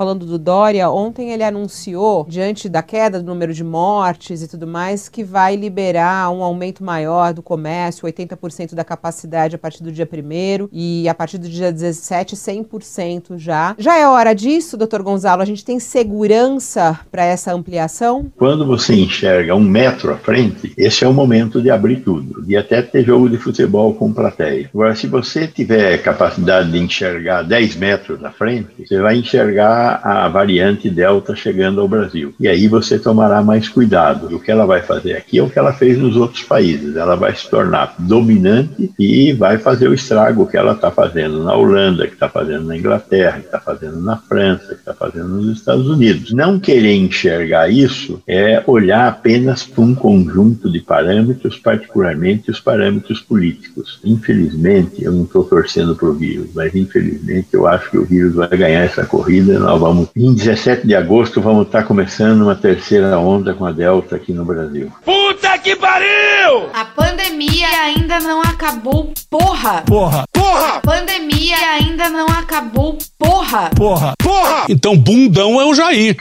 falando do Dória, ontem ele anunciou, diante da queda do número de mortes e tudo mais, que vai liberar um aumento maior do comércio, 80% da capacidade a partir do dia 1 e a partir do dia 17, 100% já. Já é hora disso, doutor Gonzalo? A gente tem segurança para essa ampliação? Quando você enxerga um metro à frente, esse é o momento de abrir tudo, de até ter jogo de futebol com plateia. Agora, se você tiver capacidade de enxergar 10 metros à frente, você vai enxergar a variante Delta chegando ao Brasil. E aí você tomará mais cuidado. O que ela vai fazer aqui é o que ela fez nos outros países. Ela vai se tornar dominante e vai fazer o estrago que ela está fazendo na Holanda, que está fazendo na Inglaterra, que está fazendo na França, que está fazendo nos Estados Unidos. Não querer enxergar isso é olhar apenas para um conjunto de parâmetros, particularmente os parâmetros políticos. Infelizmente, eu não estou torcendo para o vírus, mas infelizmente eu acho que o vírus vai ganhar essa corrida. Nós vamos, em 17 de agosto, vamos estar tá começando uma terceira onda com a Delta aqui no Brasil. Puta que pariu! A pandemia ainda não acabou, porra! Porra! Porra! A pandemia ainda não acabou, porra! Porra! Porra! Então bundão é o Jair.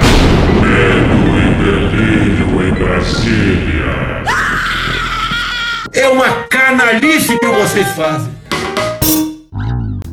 Medo e delírio em Brasília. É uma canalice que vocês fazem.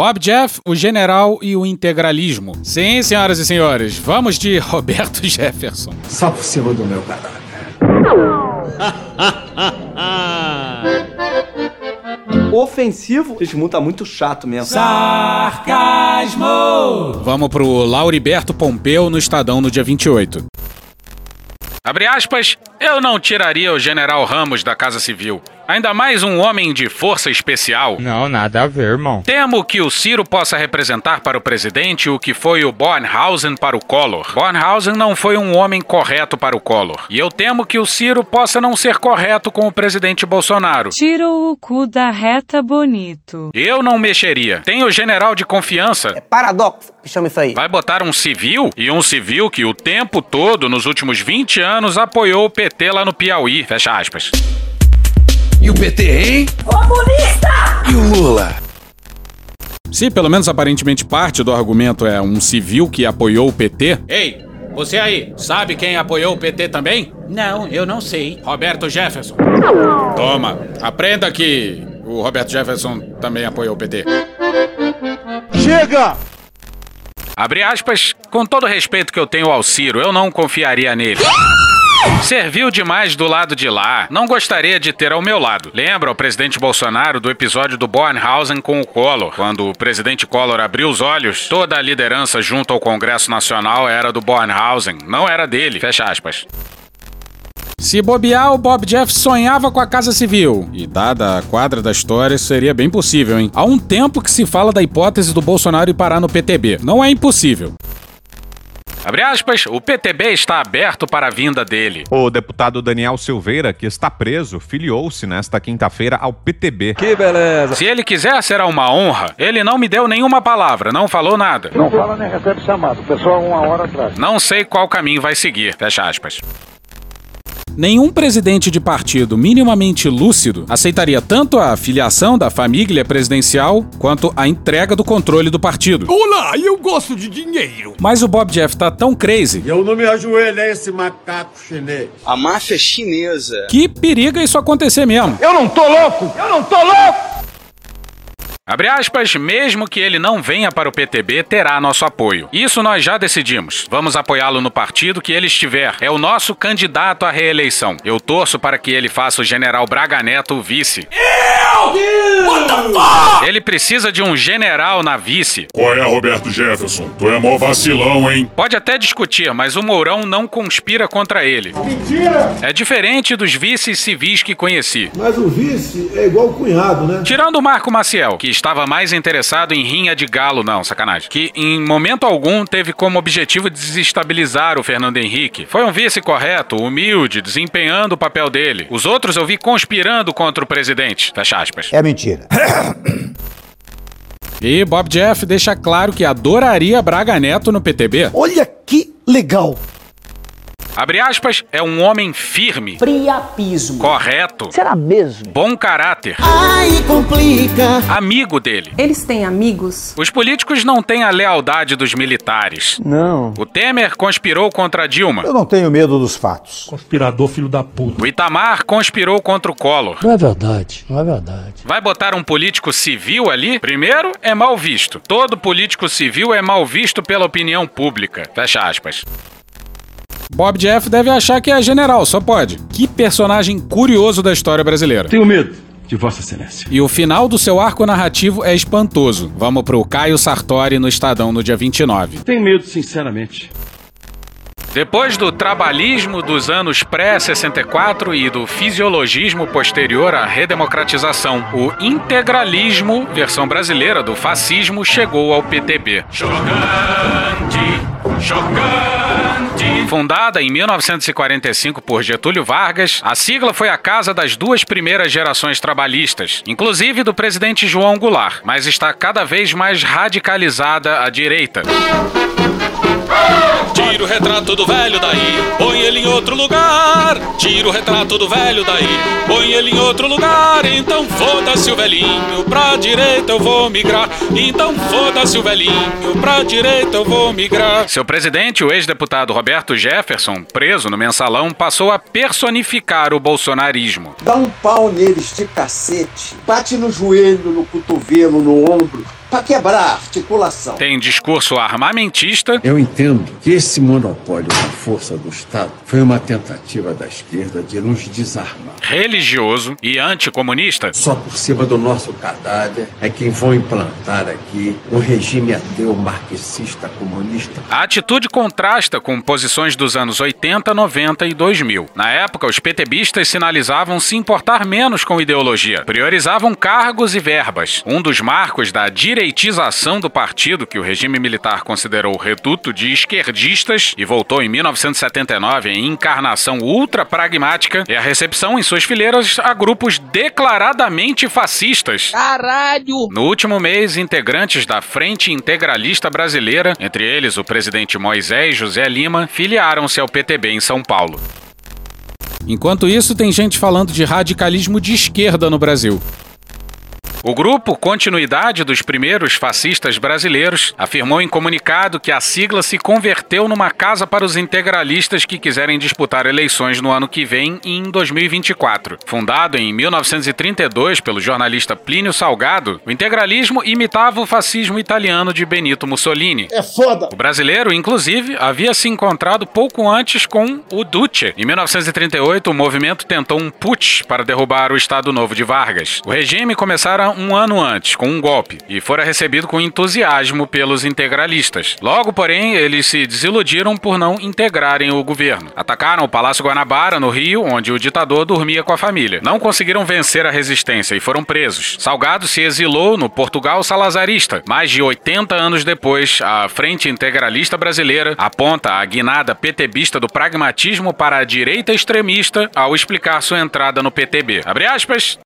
Bob Jeff, o general e o integralismo. Sim, senhoras e senhores, vamos de Roberto Jefferson. Só por cima do meu cadáver. Ofensivo? Esse mundo tá muito chato mesmo. Sarcasmo! Vamos pro Lauriberto Pompeu no Estadão no dia 28. Abre aspas, eu não tiraria o general Ramos da Casa Civil. Ainda mais um homem de força especial. Não, nada a ver, irmão. Temo que o Ciro possa representar para o presidente o que foi o Bornhausen para o Collor. Bornhausen não foi um homem correto para o Collor. E eu temo que o Ciro possa não ser correto com o presidente Bolsonaro. Tirou o cu da reta bonito. Eu não mexeria. Tem o general de confiança. É paradoxo que chama isso aí. Vai botar um civil? E um civil que o tempo todo, nos últimos 20 anos, apoiou o PT lá no Piauí. Fecha aspas. E o PT, hein? Comunista! E o Lula? Se pelo menos aparentemente parte do argumento é um civil que apoiou o PT. Ei, você aí, sabe quem apoiou o PT também? Não, eu não sei. Roberto Jefferson. Toma, aprenda que o Roberto Jefferson também apoiou o PT. Chega! Abre aspas, com todo o respeito que eu tenho ao Ciro, eu não confiaria nele. Serviu demais do lado de lá. Não gostaria de ter ao meu lado. Lembra o presidente Bolsonaro do episódio do Bornhausen com o Collor? Quando o presidente Collor abriu os olhos, toda a liderança junto ao Congresso Nacional era do Bornhausen, não era dele. Fecha aspas. Se bobear, o Bob Jeff sonhava com a Casa Civil. E dada a quadra da história, isso seria bem possível, hein? Há um tempo que se fala da hipótese do Bolsonaro ir parar no PTB. Não é impossível. Abre aspas, o PTB está aberto para a vinda dele. O deputado Daniel Silveira, que está preso, filiou-se nesta quinta-feira ao PTB. Que beleza. Se ele quiser, será uma honra. Ele não me deu nenhuma palavra, não falou nada. Não fala nem recebe chamado. O pessoal uma hora atrás. Não sei qual caminho vai seguir. Fecha aspas. Nenhum presidente de partido minimamente lúcido aceitaria tanto a filiação da família presidencial quanto a entrega do controle do partido. Olá, eu gosto de dinheiro. Mas o Bob Jeff tá tão crazy. Eu não me ajoelho a esse macaco chinês. A máfia chinesa. Que periga isso acontecer mesmo. Eu não tô louco! Eu não tô louco! Abre aspas, mesmo que ele não venha para o PTB, terá nosso apoio. Isso nós já decidimos. Vamos apoiá-lo no partido que ele estiver. É o nosso candidato à reeleição. Eu torço para que ele faça o general Braga Neto o vice. Eu! What the fuck? Ele precisa de um general na vice. Qual é, Roberto Jefferson? Tu é mó vacilão, hein? Pode até discutir, mas o Mourão não conspira contra ele. Mentira! É diferente dos vices civis que conheci. Mas o vice é igual o cunhado, né? Tirando o Marco Maciel, que estava mais interessado em rinha de galo, não, sacanagem. Que em momento algum teve como objetivo desestabilizar o Fernando Henrique. Foi um vice correto, humilde, desempenhando o papel dele. Os outros eu vi conspirando contra o presidente. Fecha aspas. É mentira. E Bob Jeff deixa claro que adoraria Braga Neto no PTB. Olha que legal. Abre aspas, é um homem firme. Priapismo. Correto. Será mesmo? Bom caráter. Ai, complica. Amigo dele. Eles têm amigos? Os políticos não têm a lealdade dos militares. Não. O Temer conspirou contra Dilma. Eu não tenho medo dos fatos. Conspirador, filho da puta. O Itamar conspirou contra o Collor. Não é verdade, não é verdade. Vai botar um político civil ali? Primeiro, é mal visto. Todo político civil é mal visto pela opinião pública. Fecha aspas. Bob Jeff deve achar que é general, só pode. Que personagem curioso da história brasileira. Tenho medo de Vossa Excelência. E o final do seu arco narrativo é espantoso. Vamos pro Caio Sartori no Estadão no dia 29. Tenho medo, sinceramente. Depois do trabalhismo dos anos pré-64 e do fisiologismo posterior à redemocratização, o integralismo, versão brasileira do fascismo, chegou ao PTB. Chocante, chocante. Fundada em 1945 por Getúlio Vargas, a sigla foi a casa das duas primeiras gerações trabalhistas, inclusive do presidente João Goulart, mas está cada vez mais radicalizada à direita. Tira o retrato do velho daí, põe ele em outro lugar. Tira o retrato do velho daí, põe ele em outro lugar. Então foda-se o velhinho, pra direita eu vou migrar. Então foda-se o velhinho, pra direita eu vou migrar. Seu presidente, o ex-deputado Roberto Jefferson, preso no mensalão, passou a personificar o bolsonarismo. Dá um pau neles de cacete, bate no joelho, no cotovelo, no ombro para quebrar a articulação. Tem discurso armamentista. Eu entendo que esse monopólio da força do Estado foi uma tentativa da esquerda de nos desarmar. Religioso e anticomunista. Só por cima do nosso cadáver é quem vão implantar aqui um regime ateu marxista comunista. A atitude contrasta com posições dos anos 80, 90 e 2000. Na época, os PTBistas sinalizavam se importar menos com ideologia, priorizavam cargos e verbas. Um dos marcos da direita direitização do partido, que o regime militar considerou reduto de esquerdistas e voltou em 1979 em encarnação ultra pragmática, é a recepção em suas fileiras a grupos declaradamente fascistas. Caralho! No último mês, integrantes da Frente Integralista Brasileira, entre eles o presidente Moisés José Lima, filiaram-se ao PTB em São Paulo. Enquanto isso, tem gente falando de radicalismo de esquerda no Brasil. O grupo Continuidade dos Primeiros Fascistas Brasileiros afirmou em comunicado que a sigla se converteu numa casa para os integralistas que quiserem disputar eleições no ano que vem e em 2024. Fundado em 1932 pelo jornalista Plínio Salgado, o integralismo imitava o fascismo italiano de Benito Mussolini. É foda! O brasileiro, inclusive, havia se encontrado pouco antes com o Duce. Em 1938, o movimento tentou um putsch para derrubar o Estado Novo de Vargas. O regime começara um ano antes, com um golpe, e fora recebido com entusiasmo pelos integralistas. Logo, porém, eles se desiludiram por não integrarem o governo. Atacaram o Palácio Guanabara, no Rio, onde o ditador dormia com a família. Não conseguiram vencer a resistência e foram presos. Salgado se exilou no Portugal salazarista. Mais de 80 anos depois, a Frente Integralista Brasileira aponta a guinada PTBista do pragmatismo para a direita extremista ao explicar sua entrada no PTB. Abre aspas.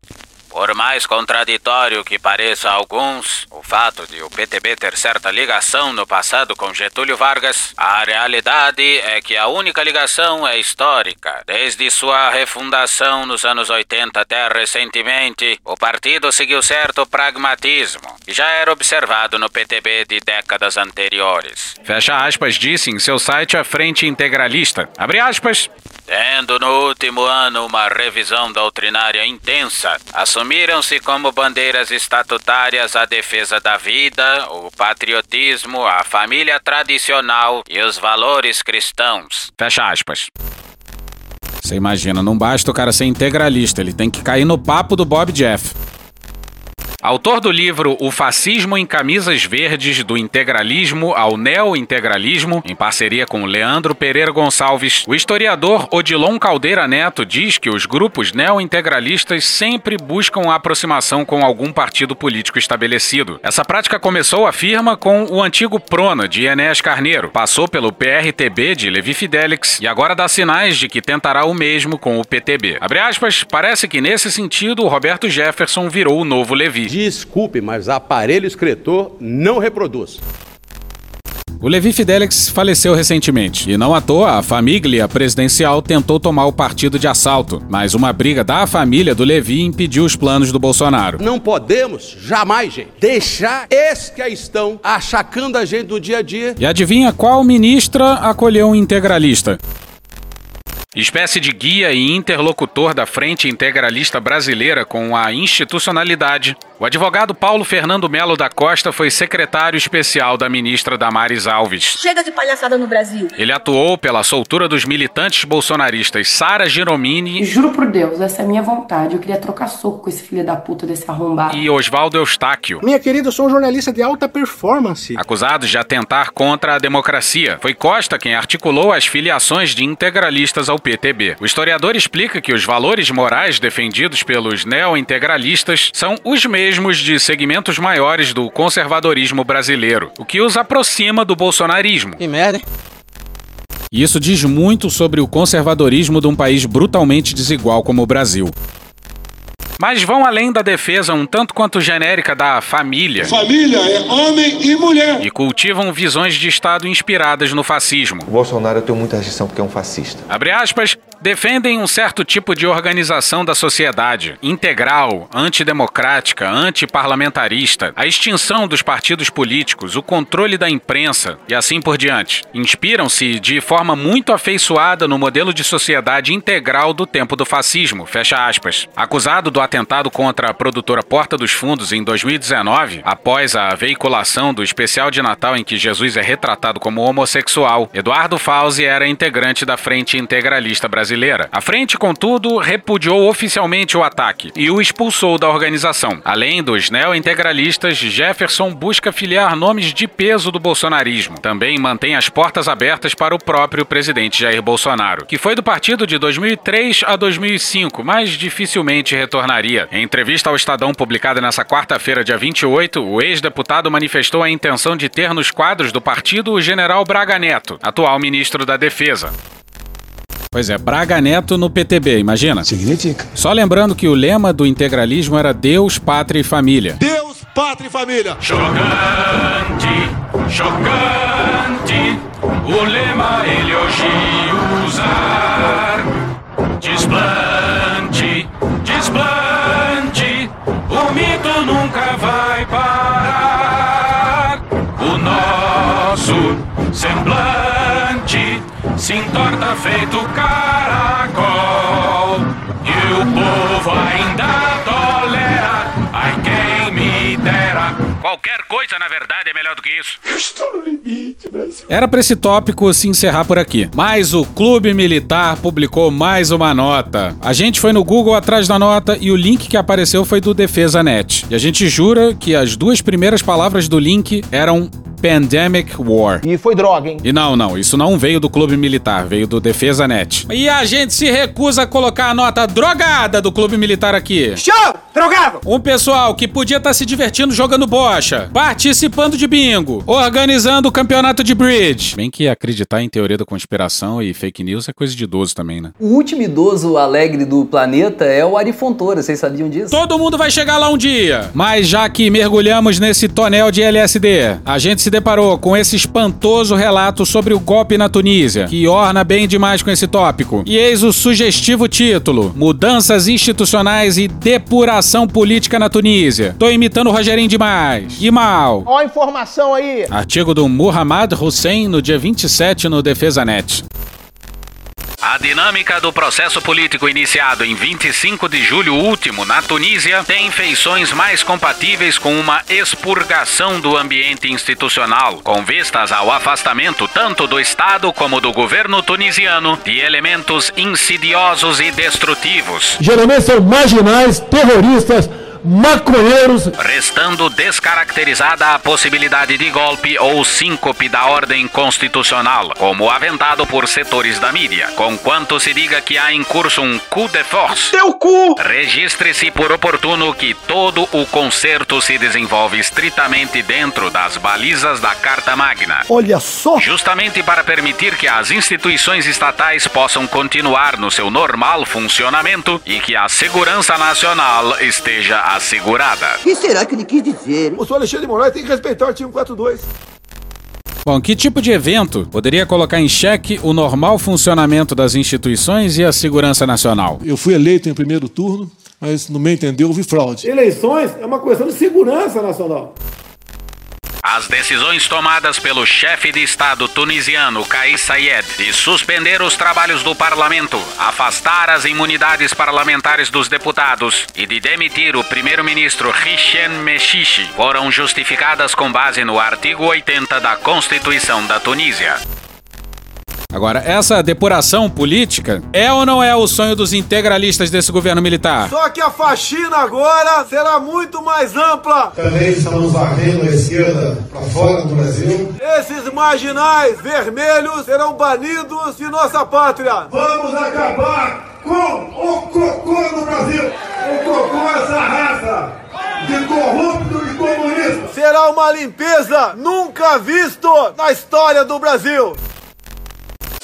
Por mais contraditório que pareça a alguns, o fato de o PTB ter certa ligação no passado com Getúlio Vargas, a realidade é que a única ligação é histórica. Desde sua refundação nos anos 80 até recentemente, o partido seguiu certo pragmatismo, que já era observado no PTB de décadas anteriores. Fecha aspas, disse em seu site a Frente Integralista. Abre aspas. Tendo no último ano uma revisão doutrinária intensa, assumiram-se como bandeiras estatutárias a defesa da vida, o patriotismo, a família tradicional e os valores cristãos. Fecha aspas. Você imagina, não basta o cara ser integralista, ele tem que cair no papo do Bob Jeff. Autor do livro O Fascismo em Camisas Verdes, do Integralismo ao Neo-Integralismo, em parceria com Leandro Pereira Gonçalves, o historiador Odilon Caldeira Neto diz que os grupos neo-integralistas sempre buscam a aproximação com algum partido político estabelecido. Essa prática começou, afirma, com o antigo Prona, de Enéas Carneiro, passou pelo PRTB de Levi Fidelix e agora dá sinais de que tentará o mesmo com o PTB. Abre aspas, parece que nesse sentido o Roberto Jefferson virou o novo Levi. Desculpe, mas aparelho escritor não reproduz. O Levi Fidelix faleceu recentemente e não à toa a família presidencial tentou tomar o partido de assalto, mas uma briga da família do Levi impediu os planos do Bolsonaro. Não podemos jamais, gente, deixar esses que aí estão achacando a gente no dia a dia. E adivinha qual ministra acolheu um integralista? Espécie de guia e interlocutor da Frente Integralista Brasileira com a institucionalidade, o advogado Paulo Fernando Melo da Costa foi secretário especial da ministra Damares Alves. Chega de palhaçada no Brasil. Ele atuou pela soltura dos militantes bolsonaristas Sara Giromini. Juro por Deus, essa é a minha vontade. Eu queria trocar soco com esse filho da puta desse arrombado. E Oswaldo Eustáquio. Minha querida, eu sou um jornalista de alta performance. Acusados de atentar contra a democracia. Foi Costa quem articulou as filiações de integralistas ao PTB. O historiador explica que os valores morais defendidos pelos neo-integralistas são os mesmos de segmentos maiores do conservadorismo brasileiro, o que os aproxima do bolsonarismo. Que merda, hein? E isso diz muito sobre o conservadorismo de um país brutalmente desigual como o Brasil. Mas vão além da defesa um tanto quanto genérica da família. Família é homem e mulher. E cultivam visões de Estado inspiradas no fascismo. O Bolsonaro tem muita rejeição porque é um fascista. Abre aspas, defendem um certo tipo de organização da sociedade, integral, antidemocrática, antiparlamentarista, a extinção dos partidos políticos, o controle da imprensa e assim por diante. Inspiram-se de forma muito afeiçoada no modelo de sociedade integral do tempo do fascismo, fecha aspas. Acusado do atentado contra a produtora Porta dos Fundos em 2019, após a veiculação do especial de Natal em que Jesus é retratado como homossexual, Eduardo Fauzi era integrante da Frente Integralista Brasileira. A frente, contudo, repudiou oficialmente o ataque e o expulsou da organização. Além dos neo-integralistas, Jefferson busca filiar nomes de peso do bolsonarismo. Também mantém as portas abertas para o próprio presidente Jair Bolsonaro, que foi do partido de 2003 a 2005, mas dificilmente retornaria. Em entrevista ao Estadão publicada nessa quarta-feira, dia 28, o ex-deputado manifestou a intenção de ter nos quadros do partido o general Braga Neto, atual ministro da Defesa. Pois é, Braga Neto no PTB, imagina. Significa. Só lembrando que o lema do integralismo era Deus, Pátria e Família. Deus, pátria e família. Chocante, chocante, o lema ele hoje usar. Desplante, nunca vai parar. O nosso semblante se entorta feito caracol. E o povo ainda tolera, Qualquer coisa, na verdade, é melhor do que isso. Estou no limite, Brasil. Era pra esse tópico se encerrar por aqui. Mas o Clube Militar publicou mais uma nota. A gente foi no Google atrás da nota e o link que apareceu foi do Defesa Net. E a gente jura que as duas primeiras palavras do link eram Pandemic War. E foi droga, hein? E não, não, isso não veio do Clube Militar, veio do Defesa Net. E a gente se recusa a colocar a nota drogada do Clube Militar aqui. Show! Drogado! Um pessoal que podia estar se divertindo jogando bocha, participando de bingo, organizando o campeonato de bridge. Bem que acreditar em teoria da conspiração e fake news é coisa de idoso também, né? O último idoso alegre do planeta é o Ari Fontoura, vocês sabiam disso? Todo mundo vai chegar lá um dia. Mas já que mergulhamos nesse tonel de LSD, a gente se deparou com esse espantoso relato sobre o golpe na Tunísia, que orna bem demais com esse tópico. E eis o sugestivo título: Mudanças institucionais e depuração política na Tunísia. Tô imitando o Rogerinho demais. E mal. Ó a informação aí. Artigo do Muhammad Hussein no dia 27 no Defesa Net. A dinâmica do processo político iniciado em 25 de julho último na Tunísia tem feições mais compatíveis com uma expurgação do ambiente institucional, com vistas ao afastamento tanto do Estado como do governo tunisiano de elementos insidiosos e destrutivos. Geralmente são marginais, terroristas, maconheiros. Restando descaracterizada a possibilidade de golpe ou síncope da ordem constitucional, como aventado por setores da mídia. Conquanto se diga que há em curso um coup de force. Teu cu! Registre-se por oportuno que todo o concerto se desenvolve estritamente dentro das balizas da Carta Magna. Olha só! Justamente para permitir que as instituições estatais possam continuar no seu normal funcionamento e que a segurança nacional esteja assegurada. O que será que ele quis dizer? O senhor Alexandre de Moraes tem que respeitar o artigo 42. Bom, que tipo de evento poderia colocar em xeque o normal funcionamento das instituições e a segurança nacional? Eu fui eleito em primeiro turno, mas no meu entender houve fraude. Eleições é uma questão de segurança nacional. As decisões tomadas pelo chefe de Estado tunisiano Kais Saied de suspender os trabalhos do parlamento, afastar as imunidades parlamentares dos deputados e de demitir o primeiro-ministro Hichem Mechichi foram justificadas com base no artigo 80 da Constituição da Tunísia. Agora, essa depuração política é ou não é o sonho dos integralistas desse governo militar? Só que a faxina agora será muito mais ampla. Também estamos varrendo a esquerda para fora do Brasil. Esses marginais vermelhos serão banidos de nossa pátria. Vamos acabar com o cocô no Brasil. O cocô é essa raça de corrupto e comunista. Será uma limpeza nunca visto na história do Brasil.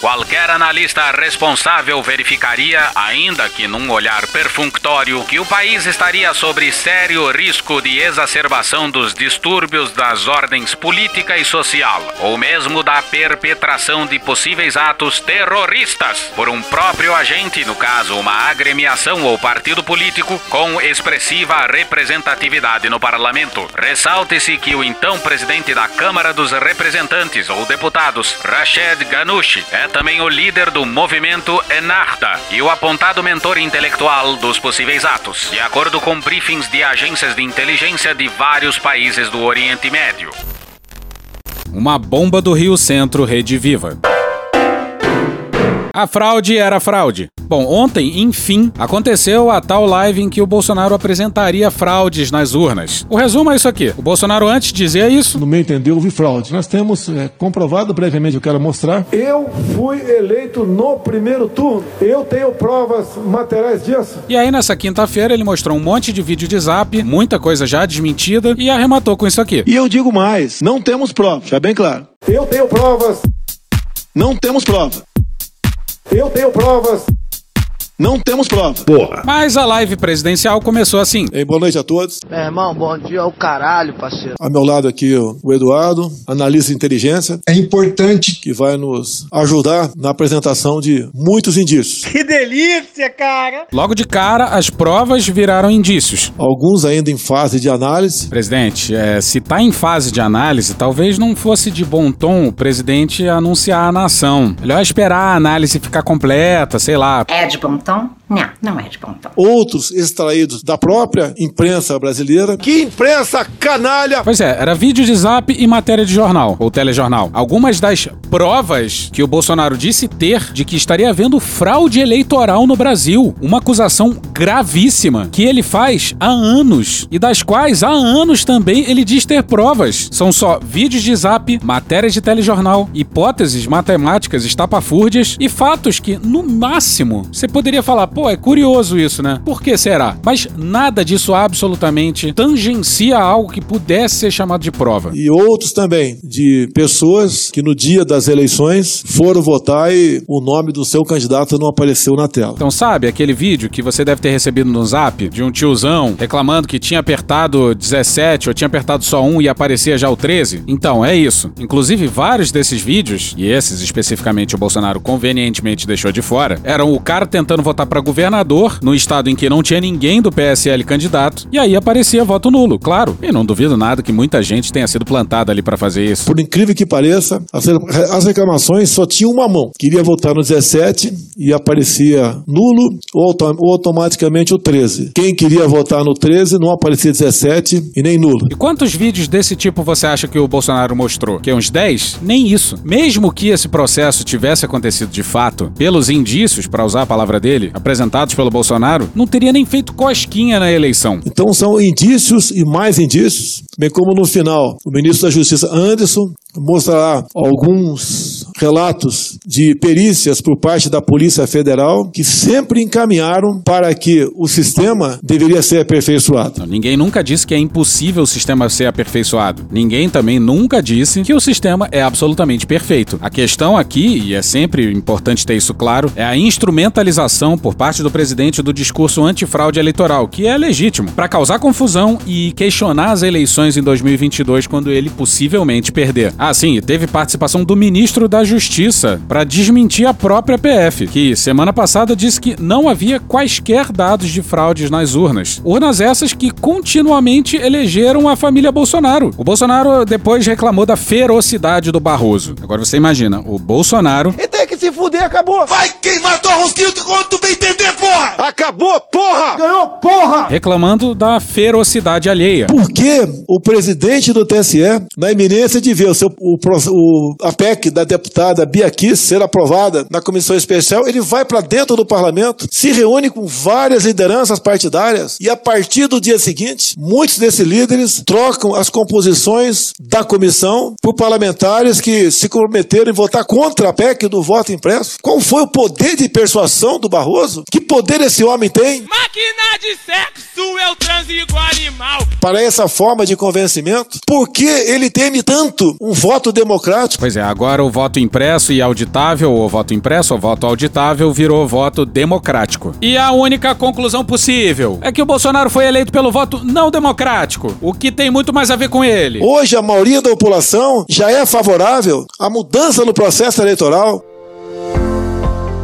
Qualquer analista responsável verificaria, ainda que num olhar perfunctório, que o país estaria sob sério risco de exacerbação dos distúrbios das ordens política e social, ou mesmo da perpetração de possíveis atos terroristas por um próprio agente, no caso, uma agremiação ou partido político, com expressiva representatividade no parlamento. Ressalte-se que o então presidente da Câmara dos Representantes ou Deputados, Rached Ghannouchi, é também o líder do movimento Enarda e o apontado mentor intelectual dos possíveis atos, de acordo com briefings de agências de inteligência de vários países do Oriente Médio. Uma bomba do Rio Centro Rede Viva. A fraude era fraude. Bom, ontem, enfim, aconteceu a tal live em que o Bolsonaro apresentaria fraudes nas urnas. O resumo é isso aqui. O Bolsonaro antes dizia isso. No meu entender, houve fraude. Nós temos é, comprovado previamente, eu quero mostrar. Eu fui eleito no primeiro turno. Eu tenho provas materiais disso. E aí, nessa quinta-feira, ele mostrou um monte de vídeo de zap, muita coisa já desmentida, e arrematou com isso aqui. E eu digo mais: não temos prova, já bem claro. Eu tenho provas. Não temos prova. Eu tenho provas. Não temos prova. Porra. Mas a live presidencial começou assim. Ei, boa noite a todos. Meu irmão, bom dia ao caralho, parceiro. A meu lado aqui o Eduardo, analista de inteligência. É importante que vai nos ajudar na apresentação de muitos indícios. Que delícia, cara! Logo de cara, as provas viraram indícios. Alguns ainda em fase de análise. Presidente, é, se tá em fase de análise, talvez não fosse de bom tom o presidente anunciar a nação. Melhor esperar a análise ficar completa, sei lá. É de bom tom? l'instant Não, não é tom. Outros extraídos da própria imprensa brasileira. Que imprensa canalha! Pois é, era vídeo de zap e matéria de jornal, ou telejornal. Algumas das provas que o Bolsonaro disse ter de que estaria havendo fraude eleitoral no Brasil. Uma acusação gravíssima que ele faz há anos e das quais há anos também ele diz ter provas. São só vídeos de zap, matérias de telejornal, hipóteses matemáticas estapafúrdias e fatos que, no máximo, você poderia falar, pô, é curioso isso, né? Por que será? Mas nada disso absolutamente tangencia algo que pudesse ser chamado de prova. E outros também, de pessoas que no dia das eleições foram votar e o nome do seu candidato não apareceu na tela. Então, sabe aquele vídeo que você deve ter recebido no zap de um tiozão reclamando que tinha apertado 17 ou tinha apertado só um e aparecia já o 13? Então, é isso. Inclusive, vários desses vídeos, e esses especificamente o Bolsonaro convenientemente deixou de fora, eram o cara tentando votar para governador no estado em que não tinha ninguém do PSL candidato, e aí aparecia voto nulo, claro. E não duvido nada que muita gente tenha sido plantada ali para fazer isso. Por incrível que pareça, as reclamações só tinham uma mão. Queria votar no 17 e aparecia nulo ou, ou automaticamente o 13. Quem queria votar no 13 não aparecia 17 e nem nulo. E quantos vídeos desse tipo você acha que o Bolsonaro mostrou? Que uns 10? Nem isso. Mesmo que esse processo tivesse acontecido de fato, pelos indícios, para usar a palavra dele, apresentados apresentados pelo Bolsonaro, não teria nem feito cosquinha na eleição. Então são indícios e mais indícios, bem como no final o ministro da Justiça Anderson mostrará alguns relatos de perícias por parte da Polícia Federal que sempre encaminharam para que o sistema deveria ser aperfeiçoado. Ninguém nunca disse que é impossível o sistema ser aperfeiçoado. Ninguém também nunca disse que o sistema é absolutamente perfeito. A questão aqui, e é sempre importante ter isso claro, é a instrumentalização por parte do presidente do discurso antifraude eleitoral, que é legítimo, para causar confusão e questionar as eleições em 2022 quando ele possivelmente perder. Ah, sim, teve participação do ministro da Justiça para desmentir a própria PF, que semana passada disse que não havia quaisquer dados de fraudes nas urnas. Urnas essas que continuamente elegeram a família Bolsonaro. O Bolsonaro depois reclamou da ferocidade do Barroso. Agora você imagina, o Bolsonaro E que se fuder, acabou. Vai queimar tua rosquinha quando tu bem entender, porra! Acabou, porra! Ganhou, porra! reclamando da ferocidade alheia. Porque o presidente do TSE, na iminência de ver o seu, o, o- a PEC da deputada Bia Kiss ser aprovada na comissão especial, ele vai para dentro do parlamento, se reúne com várias lideranças partidárias e a partir do dia seguinte, muitos desses líderes trocam as composições da comissão por parlamentares que se comprometeram em votar contra a PEC do voto impresso. Qual foi o poder de persuasão do Barroso? Que poder esse homem tem? Máquina de sexo, eu transo igual animal. para essa forma de convencimento? Por que ele teme tanto um voto democrático? Pois é, agora o voto impresso e auditável, ou voto impresso ou voto auditável, virou voto democrático. E a única conclusão possível é que o Bolsonaro foi eleito pelo voto não democrático, o que tem muito mais a ver com ele. Hoje a maioria da população já é favorável à mudança no processo eleitoral.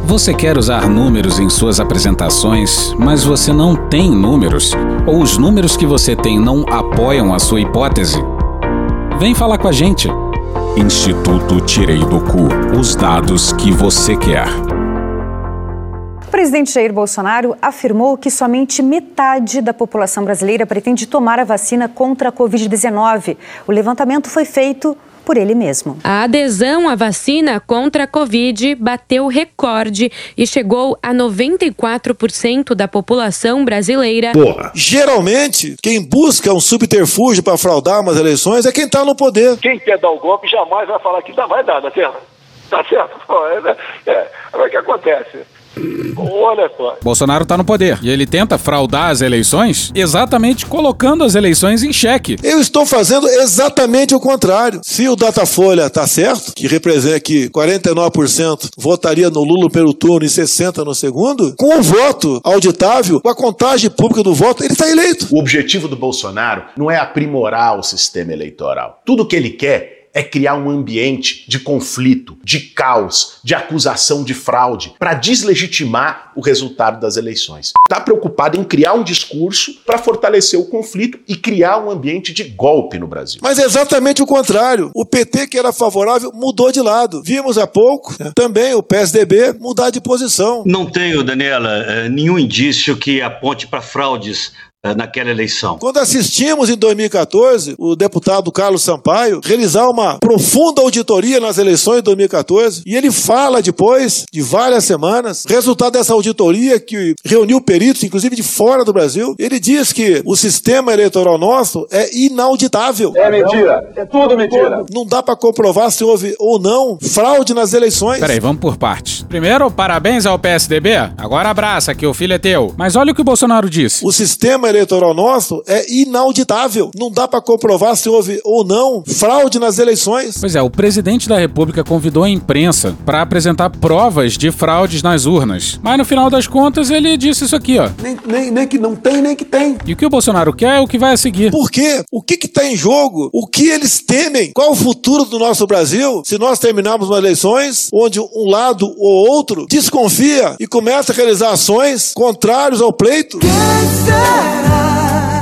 Você quer usar números em suas apresentações, mas você não tem números? Ou os números que você tem não apoiam a sua hipótese? Vem falar com a gente. Instituto Tirei do Cu os dados que você quer. O presidente Jair Bolsonaro afirmou que somente metade da população brasileira pretende tomar a vacina contra a Covid-19. O levantamento foi feito por ele mesmo. A adesão à vacina contra a Covid bateu recorde e chegou a 94% da população brasileira. Geralmente, quem busca um subterfúgio para fraudar umas eleições é quem está no poder. Quem quer dar o golpe jamais vai falar que dá, vai dar, tá certo? Tá certo? Pô, é, é, agora o que acontece? Olha só. Bolsonaro está no poder e ele tenta fraudar as eleições exatamente colocando as eleições em xeque. Eu estou fazendo exatamente o contrário. Se o Datafolha está certo, que representa que 49% votaria no Lula primeiro turno e 60% no segundo, com o voto auditável, com a contagem pública do voto, ele está eleito. O objetivo do Bolsonaro não é aprimorar o sistema eleitoral. Tudo que ele quer é criar um ambiente de conflito, de caos, de acusação de fraude, para deslegitimar o resultado das eleições. Está preocupado em criar um discurso para fortalecer o conflito e criar um ambiente de golpe no Brasil. Mas é exatamente o contrário. O PT, que era favorável, mudou de lado. Vimos há pouco né, também o PSDB mudar de posição. Não tenho, Daniela, eh, nenhum indício que aponte para fraudes naquela eleição. Quando assistimos em 2014 o deputado Carlos Sampaio realizar uma profunda auditoria nas eleições de 2014 e ele fala depois de várias semanas, resultado dessa auditoria que reuniu peritos, inclusive de fora do Brasil, ele diz que o sistema eleitoral nosso é inauditável. É mentira. É tudo mentira. Não dá para comprovar se houve ou não fraude nas eleições. Peraí, vamos por partes. Primeiro, parabéns ao PSDB. Agora abraça, que o filho é teu. Mas olha o que o Bolsonaro disse. O sistema eleitoral nosso é inauditável. Não dá para comprovar se houve ou não fraude nas eleições. Pois é, o presidente da República convidou a imprensa para apresentar provas de fraudes nas urnas. Mas no final das contas ele disse isso aqui, ó. Nem, nem, nem que não tem, nem que tem. E o que o Bolsonaro quer é o que vai a seguir. Por quê? O que está em jogo? O que eles temem? Qual o futuro do nosso Brasil se nós terminarmos umas eleições onde um lado ou outro desconfia e começa a realizar ações contrárias ao pleito?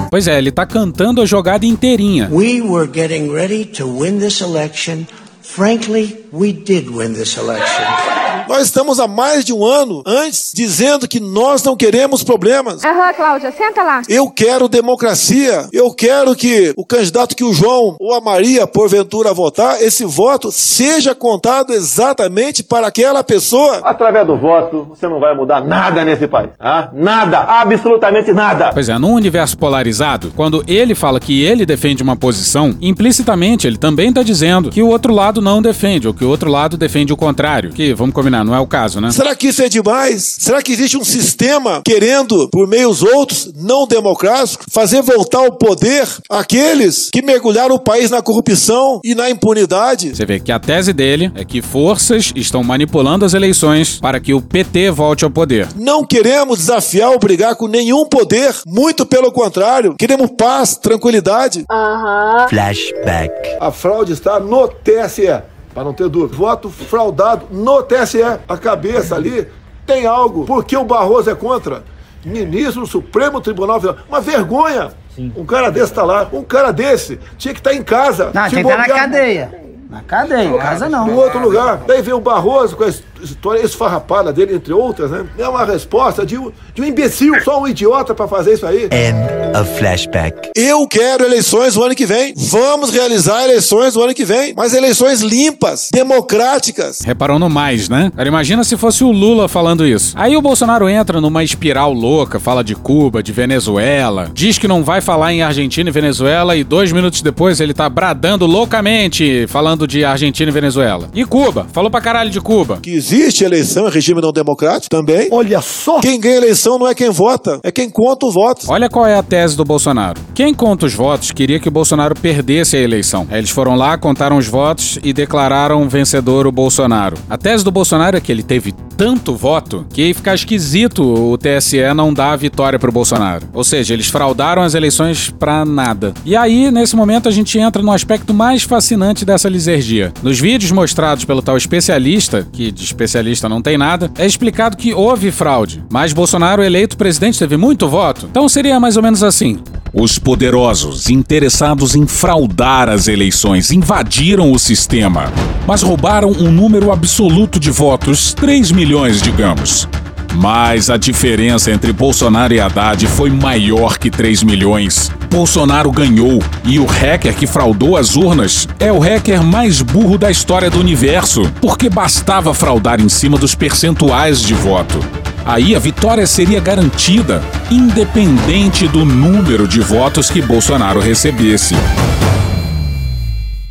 Pois é, ele tá cantando a jogada inteirinha. We were getting ready to win this election. Frankly, we did win this election. Nós estamos há mais de um ano antes dizendo que nós não queremos problemas. Aham, Cláudia, senta lá. Eu quero democracia. Eu quero que o candidato que o João ou a Maria, porventura, votar, esse voto seja contado exatamente para aquela pessoa. Através do voto, você não vai mudar nada nesse país. Ah? Nada, absolutamente nada. Pois é, num universo polarizado, quando ele fala que ele defende uma posição, implicitamente ele também está dizendo que o outro lado não defende, ou que o outro lado defende o contrário. Que, vamos combinar, não é o caso, né? Será que isso é demais? Será que existe um sistema querendo, por meios outros, não democráticos, fazer voltar ao poder aqueles que mergulharam o país na corrupção e na impunidade? Você vê que a tese dele é que forças estão manipulando as eleições para que o PT volte ao poder. Não queremos desafiar ou brigar com nenhum poder, muito pelo contrário, queremos paz, tranquilidade. Aham. Flashback. A fraude está no TSE, para não ter dúvida. Voto fraudado no TSE. A cabeça ali tem algo. Por que o Barroso é contra? Ministro do Supremo Tribunal Federal. Uma vergonha. Um cara desse tá lá. Um cara desse tinha que estar em casa. Não, tem que estar na bobear- cadeia. Na cadeia, em casa não. Em outro lugar. Daí vem o Barroso com a história esfarrapada dele, entre outras, né? É uma resposta de um, de um imbecil, só um idiota pra fazer isso aí. End of flashback. Eu quero eleições o ano que vem. Vamos realizar eleições o ano que vem. Mas eleições limpas, democráticas. Reparou no mais, né? Cara, imagina se fosse o Lula falando isso. Aí o Bolsonaro entra numa espiral louca, fala de Cuba, de Venezuela, diz que não vai falar em Argentina e Venezuela e dois minutos depois ele tá bradando loucamente falando de Argentina e Venezuela. E Cuba? Falou pra caralho de Cuba. Que existe eleição em regime não democrático também. Olha só. Quem ganha eleição não é quem vota, é quem conta os votos. Olha qual é a tese do Bolsonaro. Quem conta os votos queria que o Bolsonaro perdesse a eleição. Eles foram lá, contaram os votos e declararam vencedor o Bolsonaro. A tese do Bolsonaro é que ele teve tanto voto que ia ficar esquisito o TSE não dar a vitória pro Bolsonaro. Ou seja, eles fraudaram as eleições pra nada. E aí, nesse momento, a gente entra no aspecto mais fascinante dessa lisergia. Nos vídeos mostrados pelo tal especialista, que de especialista não tem nada, é explicado que houve fraude, mas Bolsonaro eleito presidente teve muito voto. Então seria mais ou menos assim. Os poderosos, interessados em fraudar as eleições, invadiram o sistema, mas roubaram um número absoluto de votos, 3 milhões, digamos. Mas a diferença entre Bolsonaro e Haddad foi maior que 3 milhões. Bolsonaro ganhou e o hacker que fraudou as urnas é o hacker mais burro da história do universo, porque bastava fraudar em cima dos percentuais de voto. Aí a vitória seria garantida, independente do número de votos que Bolsonaro recebesse.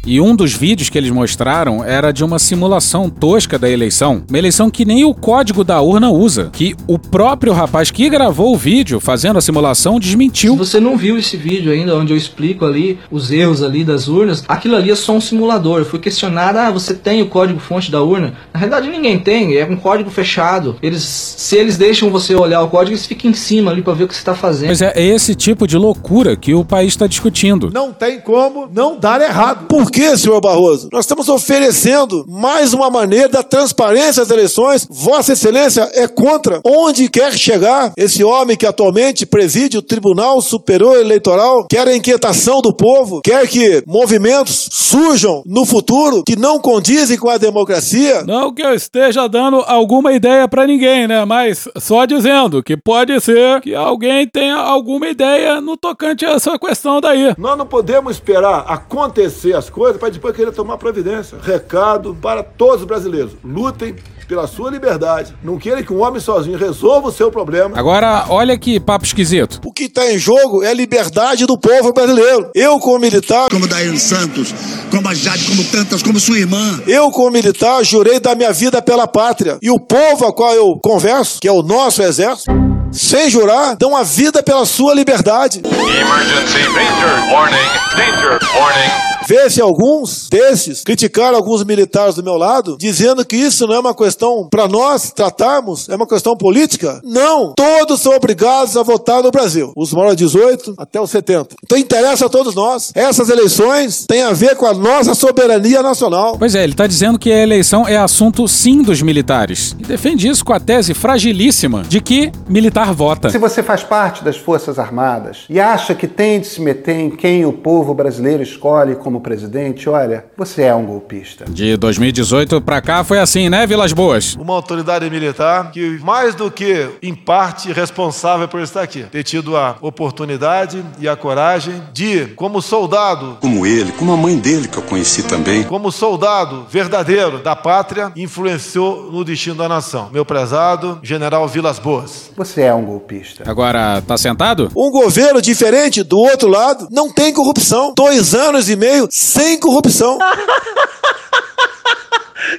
E um dos vídeos que eles mostraram era de uma simulação tosca da eleição. Uma eleição que nem o código da urna usa. Que o próprio rapaz que gravou o vídeo fazendo a simulação desmentiu. Se você não viu esse vídeo ainda, onde eu explico ali os erros ali das urnas, aquilo ali é só um simulador. Eu fui questionado, ah, você tem o código fonte da urna? Na realidade ninguém tem, é um código fechado. Eles, se eles deixam você olhar o código, eles ficam em cima ali pra ver o que você tá fazendo. Mas é esse tipo de loucura que o país está discutindo. Não tem como não dar errado. Por que, senhor Barroso? Nós estamos oferecendo mais uma maneira da transparência das eleições. Vossa Excelência é contra. Onde quer chegar esse homem que atualmente preside o Tribunal Superior Eleitoral, quer a inquietação do povo, quer que movimentos surjam no futuro que não condizem com a democracia. Não que eu esteja dando alguma ideia para ninguém, né? Mas só dizendo que pode ser que alguém tenha alguma ideia no tocante a essa questão daí. Nós não podemos esperar acontecer as coisas para depois querer tomar providência. Recado para todos os brasileiros: lutem pela sua liberdade. Não queira que um homem sozinho resolva o seu problema. Agora, olha que papo esquisito. O que está em jogo é a liberdade do povo brasileiro. Eu, como militar. Como Daiane Santos, como a Jade, como tantas, como sua irmã. Eu, como militar, jurei dar minha vida pela pátria. E o povo a qual eu converso, que é o nosso exército, sem jurar, dão a vida pela sua liberdade. Emergency danger warning, danger warning. Vê-se alguns desses criticaram alguns militares do meu lado, dizendo que isso não é uma questão para nós tratarmos, é uma questão política. Não! Todos são obrigados a votar no Brasil. Os maiores de 18 até os 70. Então interessa a todos nós. Essas eleições têm a ver com a nossa soberania nacional. Pois é, ele está dizendo que a eleição é assunto sim dos militares. E defende isso com a tese fragilíssima de que militar vota. Se você faz parte das Forças Armadas e acha que tem de se meter em quem o povo brasileiro escolhe como como presidente, olha, você é um golpista. De 2018 pra cá foi assim, né, Vilas Boas? Uma autoridade militar que, mais do que em parte responsável por estar aqui, ter tido a oportunidade e a coragem de, como soldado, Como ele, como a mãe dele que eu conheci também. como soldado verdadeiro da pátria, influenciou no destino da nação. Meu prezado General Vilas Boas. Você é um golpista. Agora, tá sentado? Um governo diferente do outro lado não tem corrupção. Dois anos e meio sem corrupção.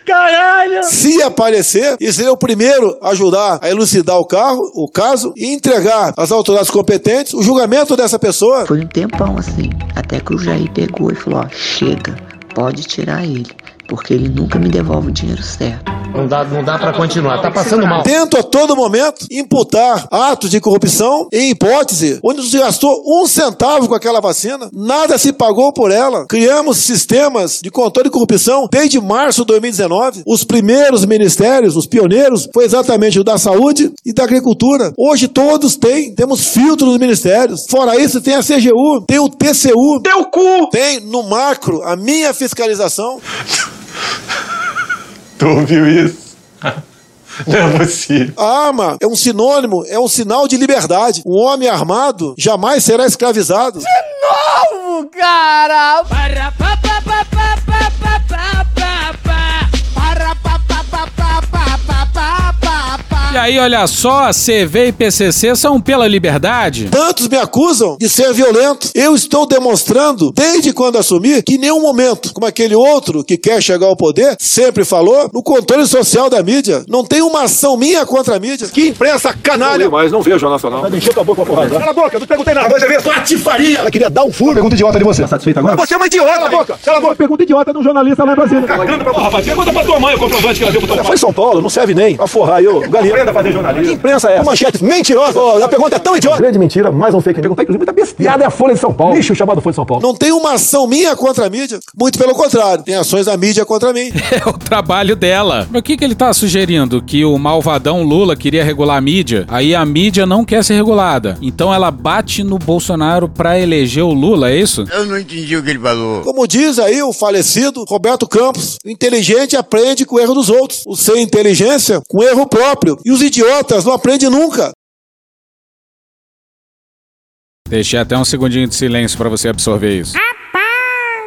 Caralho! Se aparecer, e seria o primeiro a ajudar a elucidar o carro, o caso, e entregar às autoridades competentes o julgamento dessa pessoa. Foi um tempão assim, até que o Jair pegou e falou: ó, chega, pode tirar ele, porque ele nunca me devolve o dinheiro certo. Não dá, não dá para continuar, tá passando mal. Tento a todo momento imputar atos de corrupção em hipótese onde não se gastou um centavo com aquela vacina, nada se pagou por ela. Criamos sistemas de controle de corrupção desde março de 2019. Os primeiros ministérios, os pioneiros, foi exatamente o da saúde e da agricultura. Hoje todos têm, temos filtros nos ministérios. Fora isso, tem a CGU, tem o TCU. Teu cu! Tem no macro a minha fiscalização. Tu ouviu isso? Não é possível. A arma é um sinônimo, é um sinal de liberdade. Um homem armado jamais será escravizado. novo, cara! E aí, olha só, CV e PCC são pela liberdade? Tantos me acusam de ser violento. Eu estou demonstrando, desde quando assumi, que em nenhum momento, como aquele outro que quer chegar ao poder, sempre falou, no controle social da mídia. Não tem uma ação minha contra a mídia. Que imprensa canalha! Mas não vejo a nacional. Vai encher tua boca com a porrada. Cala a boca, eu não perguntei nada. Você vê patifaria. Ela queria dar um furo. Pergunta idiota de você. Tá satisfeito agora? Você é uma idiota. Cala a boca. Cala a boca. Pergunta idiota de um jornalista lá em Brasília. Cagando pra porra, rapaz. Pergunta pra tua mãe o comprovante que ela deu pro teu pai. Foi São Paulo, não serve nem. Pra forrar eu. Galinha. Aprenda a fazer jornalismo. Que imprensa é essa? Manchete mentirosa. Oh, a pergunta é tão idiota. Grande mentira, mais um fake. Pergunta, inclusive, muita besteira. Piada é a Folha de São Paulo. Lixo chamado Folha de São Paulo. Não tem uma ação minha contra a mídia. Muito pelo contrário. Tem ações da mídia contra mim. É o trabalho dela. Mas o que, que ele tá sugerindo? Que o malvadão Lula queria regular a mídia, aí a mídia não quer ser regulada. Então ela bate no Bolsonaro pra eleger o Lula, é isso? Eu não entendi o que ele falou. Como diz aí o falecido Roberto Campos, o inteligente aprende com o erro dos outros. O sem inteligência com erro próprio. E os idiotas não aprendem nunca. Deixei até um segundinho de silêncio pra você absorver isso.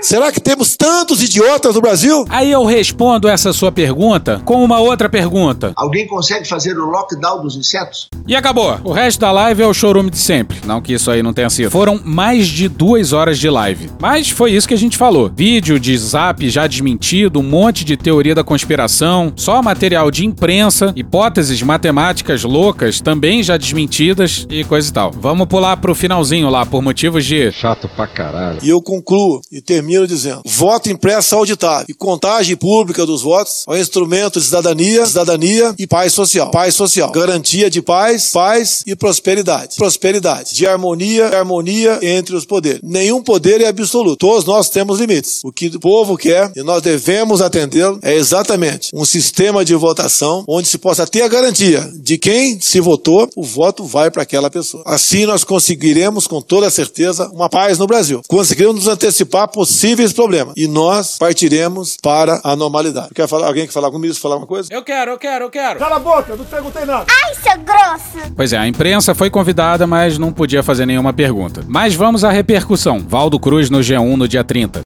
Será que temos tantos idiotas no Brasil? Aí eu respondo essa sua pergunta com uma outra pergunta. Alguém consegue fazer o lockdown dos insetos? E acabou. O resto da live é o chorume de sempre. Não que isso aí não tenha sido. Foram mais de duas horas de live. Mas foi isso que a gente falou. Vídeo de zap já desmentido, um monte de teoria da conspiração, só material de imprensa, hipóteses matemáticas loucas também já desmentidas e coisa e tal. Vamos pular pro finalzinho lá, por motivos de. Chato pra caralho. E eu concluo e termino dizendo: voto impresso auditável e contagem pública dos votos é um instrumento de cidadania, cidadania e paz social. Paz social. Garantia de paz, paz e prosperidade. Prosperidade. De harmonia, harmonia entre os poderes. Nenhum poder é absoluto. Todos nós temos limites. O que o povo quer e nós devemos atendê-lo é exatamente um sistema de votação onde se possa ter a garantia de quem se votou, o voto vai para aquela pessoa. Assim nós conseguiremos com toda certeza uma paz no Brasil. Conseguiremos nos antecipar a possíveis problemas e nós partiremos para a normalidade. Quer falar, alguém quer falar comigo, falar uma coisa? Eu quero, eu quero, eu quero. Cala a boca, eu não perguntei nada. Ai, seu grosso! Pois é, a imprensa foi convidada, mas não podia fazer nenhuma pergunta. Mas vamos à repercussão. Valdo Cruz no G1 no dia 30.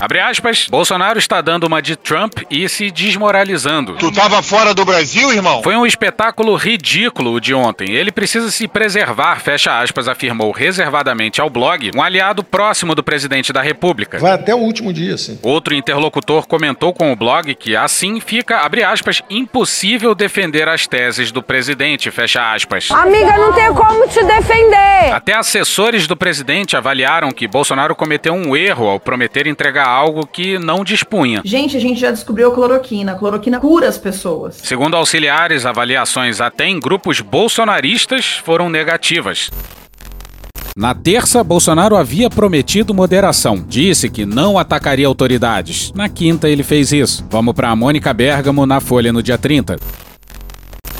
Abre aspas, Bolsonaro está dando uma de Trump e se desmoralizando. Tu tava fora do Brasil, irmão? Foi um espetáculo ridículo o de ontem. Ele precisa se preservar, fecha aspas, afirmou reservadamente ao blog um aliado próximo do presidente da República. Vai até o último dia, sim. Outro interlocutor comentou com o blog que assim fica, abre aspas, impossível defender as teses do presidente, fecha aspas. Amiga, não tem como te defender. Até assessores do presidente avaliaram que Bolsonaro cometeu um erro ao prometer entregar algo que não dispunha. Gente, a gente já descobriu a cloroquina. A cloroquina cura as pessoas. Segundo auxiliares, avaliações até em grupos bolsonaristas foram negativas. Na terça, Bolsonaro havia prometido moderação. Disse que não atacaria autoridades. Na quinta, ele fez isso. Vamos para a Mônica Bergamo na Folha no dia 30.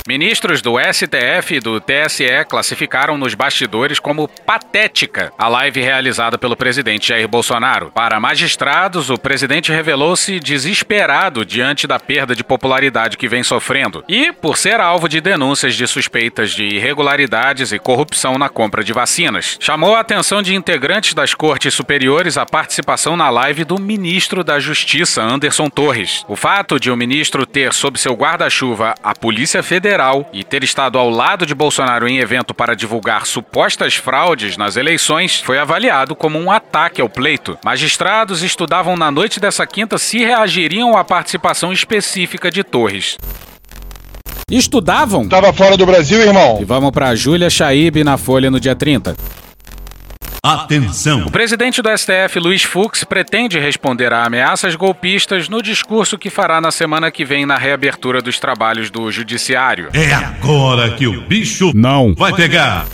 Ministros do STF e do TSE classificaram nos bastidores como patética a live realizada pelo presidente Jair Bolsonaro. Para magistrados, o presidente revelou-se desesperado diante da perda de popularidade que vem sofrendo e por ser alvo de denúncias de suspeitas de irregularidades e corrupção na compra de vacinas. Chamou a atenção de integrantes das cortes superiores a participação na live do ministro da Justiça, Anderson Torres. O fato de o ministro ter sob seu guarda-chuva a Polícia Federal e ter estado ao lado de Bolsonaro em evento para divulgar supostas fraudes nas eleições foi avaliado como um ataque ao pleito. Magistrados estudavam na noite dessa quinta se reagiriam à participação específica de Torres. Estudavam? Tava fora do Brasil, irmão. E vamos para Júlia Chaib na Folha no dia 30. Atenção! O presidente do STF, Luiz Fux, pretende responder a ameaças golpistas no discurso que fará na semana que vem na reabertura dos trabalhos do Judiciário. É agora que o bicho não vai pegar.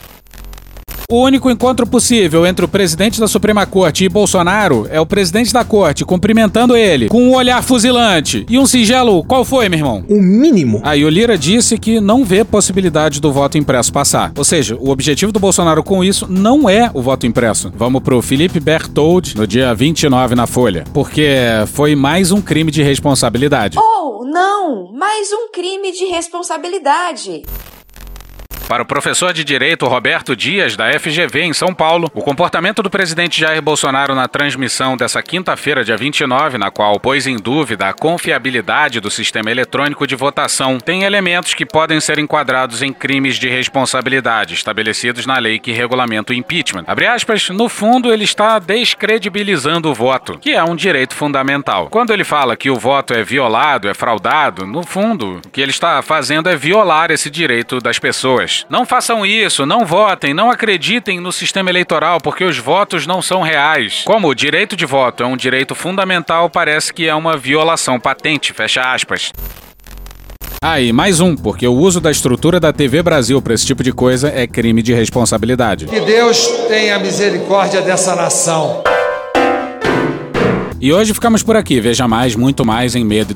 O único encontro possível entre o presidente da Suprema Corte e Bolsonaro é o presidente da corte cumprimentando ele com um olhar fuzilante e um singelo qual foi, meu irmão? O mínimo. Aí o Lira disse que não vê possibilidade do voto impresso passar. Ou seja, o objetivo do Bolsonaro com isso não é o voto impresso. Vamos pro Felipe Berthold no dia 29 na Folha, porque foi mais um crime de responsabilidade. Oh, não! Mais um crime de responsabilidade. Para o professor de Direito Roberto Dias, da FGV em São Paulo, o comportamento do presidente Jair Bolsonaro na transmissão dessa quinta-feira, dia 29, na qual pôs em dúvida a confiabilidade do sistema eletrônico de votação, tem elementos que podem ser enquadrados em crimes de responsabilidade estabelecidos na lei que regulamenta o impeachment. Abre aspas, no fundo, ele está descredibilizando o voto, que é um direito fundamental. Quando ele fala que o voto é violado, é fraudado, no fundo, o que ele está fazendo é violar esse direito das pessoas. Não façam isso, não votem, não acreditem no sistema eleitoral, porque os votos não são reais. Como o direito de voto é um direito fundamental, parece que é uma violação patente, fecha aspas. Aí, ah, mais um, porque o uso da estrutura da TV Brasil para esse tipo de coisa é crime de responsabilidade. Que Deus tenha misericórdia dessa nação. E hoje ficamos por aqui. Veja mais, muito mais em medo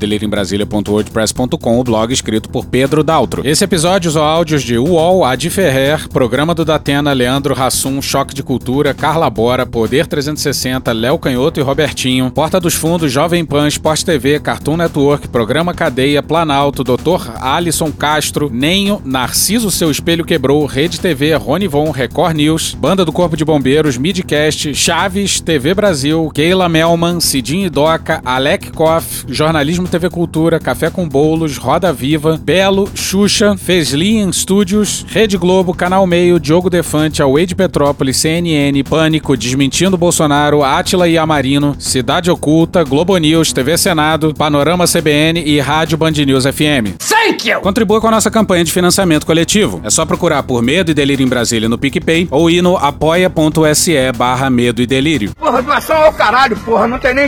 o blog escrito por Pedro Daltro. Esse episódio usou áudios de UOL, Adi Ferrer, Programa do Datena, Leandro Rassum, Choque de Cultura, Carla Bora, Poder 360, Léo Canhoto e Robertinho, Porta dos Fundos, Jovem Pan, Sport TV, Cartoon Network, Programa Cadeia, Planalto, Dr. Alisson Castro, Nenho, Narciso Seu Espelho Quebrou, Rede TV, Rony Von, Record News, Banda do Corpo de Bombeiros, Midcast, Chaves, TV Brasil, Keila Melman, Cidinho Doca, Alec Koff, Jornalismo TV Cultura, Café com Bolos, Roda Viva, Belo, Xuxa, Feslian Studios, Rede Globo, Canal Meio, Diogo Defante, Away de Petrópolis, CNN, Pânico, Desmentindo Bolsonaro, Átila e Amarino, Cidade Oculta, Globo News, TV Senado, Panorama CBN e Rádio Band News FM. Thank you! Contribua com a nossa campanha de financiamento coletivo. É só procurar por Medo e Delírio em Brasília no PicPay ou ir no apoia.se barra Medo e Delírio. Porra, doação ao caralho, porra. Não tem nem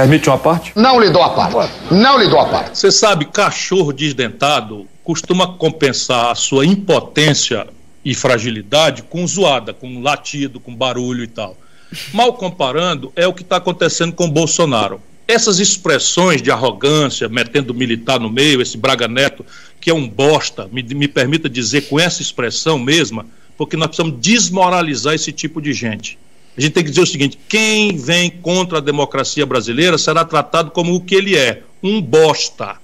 Permite uma parte? Não lhe dou a parte. Não lhe dou a parte. Você sabe, cachorro desdentado costuma compensar a sua impotência e fragilidade com zoada, com latido, com barulho e tal. Mal comparando, é o que está acontecendo com o Bolsonaro. Essas expressões de arrogância, metendo militar no meio, esse Braga Neto, que é um bosta, me, me permita dizer com essa expressão mesma, porque nós precisamos desmoralizar esse tipo de gente. A gente tem que dizer o seguinte: quem vem contra a democracia brasileira será tratado como o que ele é, um bosta.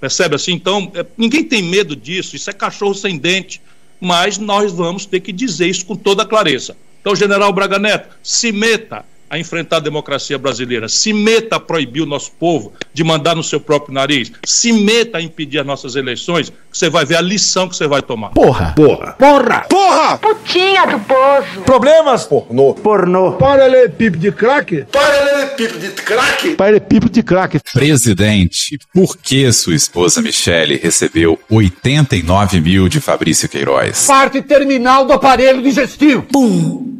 Percebe assim? Então, é, ninguém tem medo disso, isso é cachorro sem dente, mas nós vamos ter que dizer isso com toda clareza. Então, general Braga Neto, se meta a enfrentar a democracia brasileira, se meta a proibir o nosso povo de mandar no seu próprio nariz, se meta a impedir as nossas eleições, que você vai ver a lição que você vai tomar. Porra! Porra! Porra! Porra! Putinha do poço. Problemas? Pornô. Pornô. Paralelepípedo de crack? Paralelepípedo Paralelepípedo de craque? Paralelepípedo de craque. Presidente, por que sua esposa Michele recebeu 89 mil de Fabrício Queiroz? Parte terminal do aparelho digestivo. Pum.